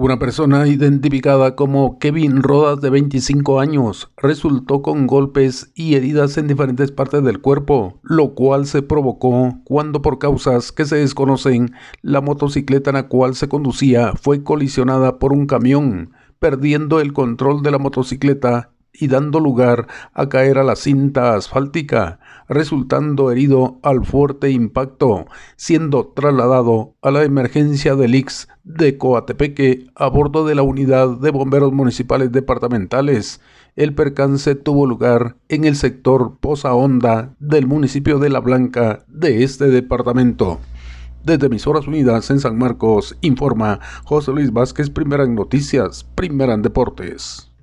Una persona identificada como Kevin Rodas de 25 años resultó con golpes y heridas en diferentes partes del cuerpo, lo cual se provocó cuando por causas que se desconocen la motocicleta en la cual se conducía fue colisionada por un camión, perdiendo el control de la motocicleta y dando lugar a caer a la cinta asfáltica, resultando herido al fuerte impacto, siendo trasladado a la emergencia del IX de Coatepeque a bordo de la unidad de bomberos municipales departamentales. El percance tuvo lugar en el sector Poza Honda del municipio de La Blanca de este departamento. Desde Emisoras Unidas en San Marcos, informa José Luis Vázquez, primera en noticias, primera en deportes.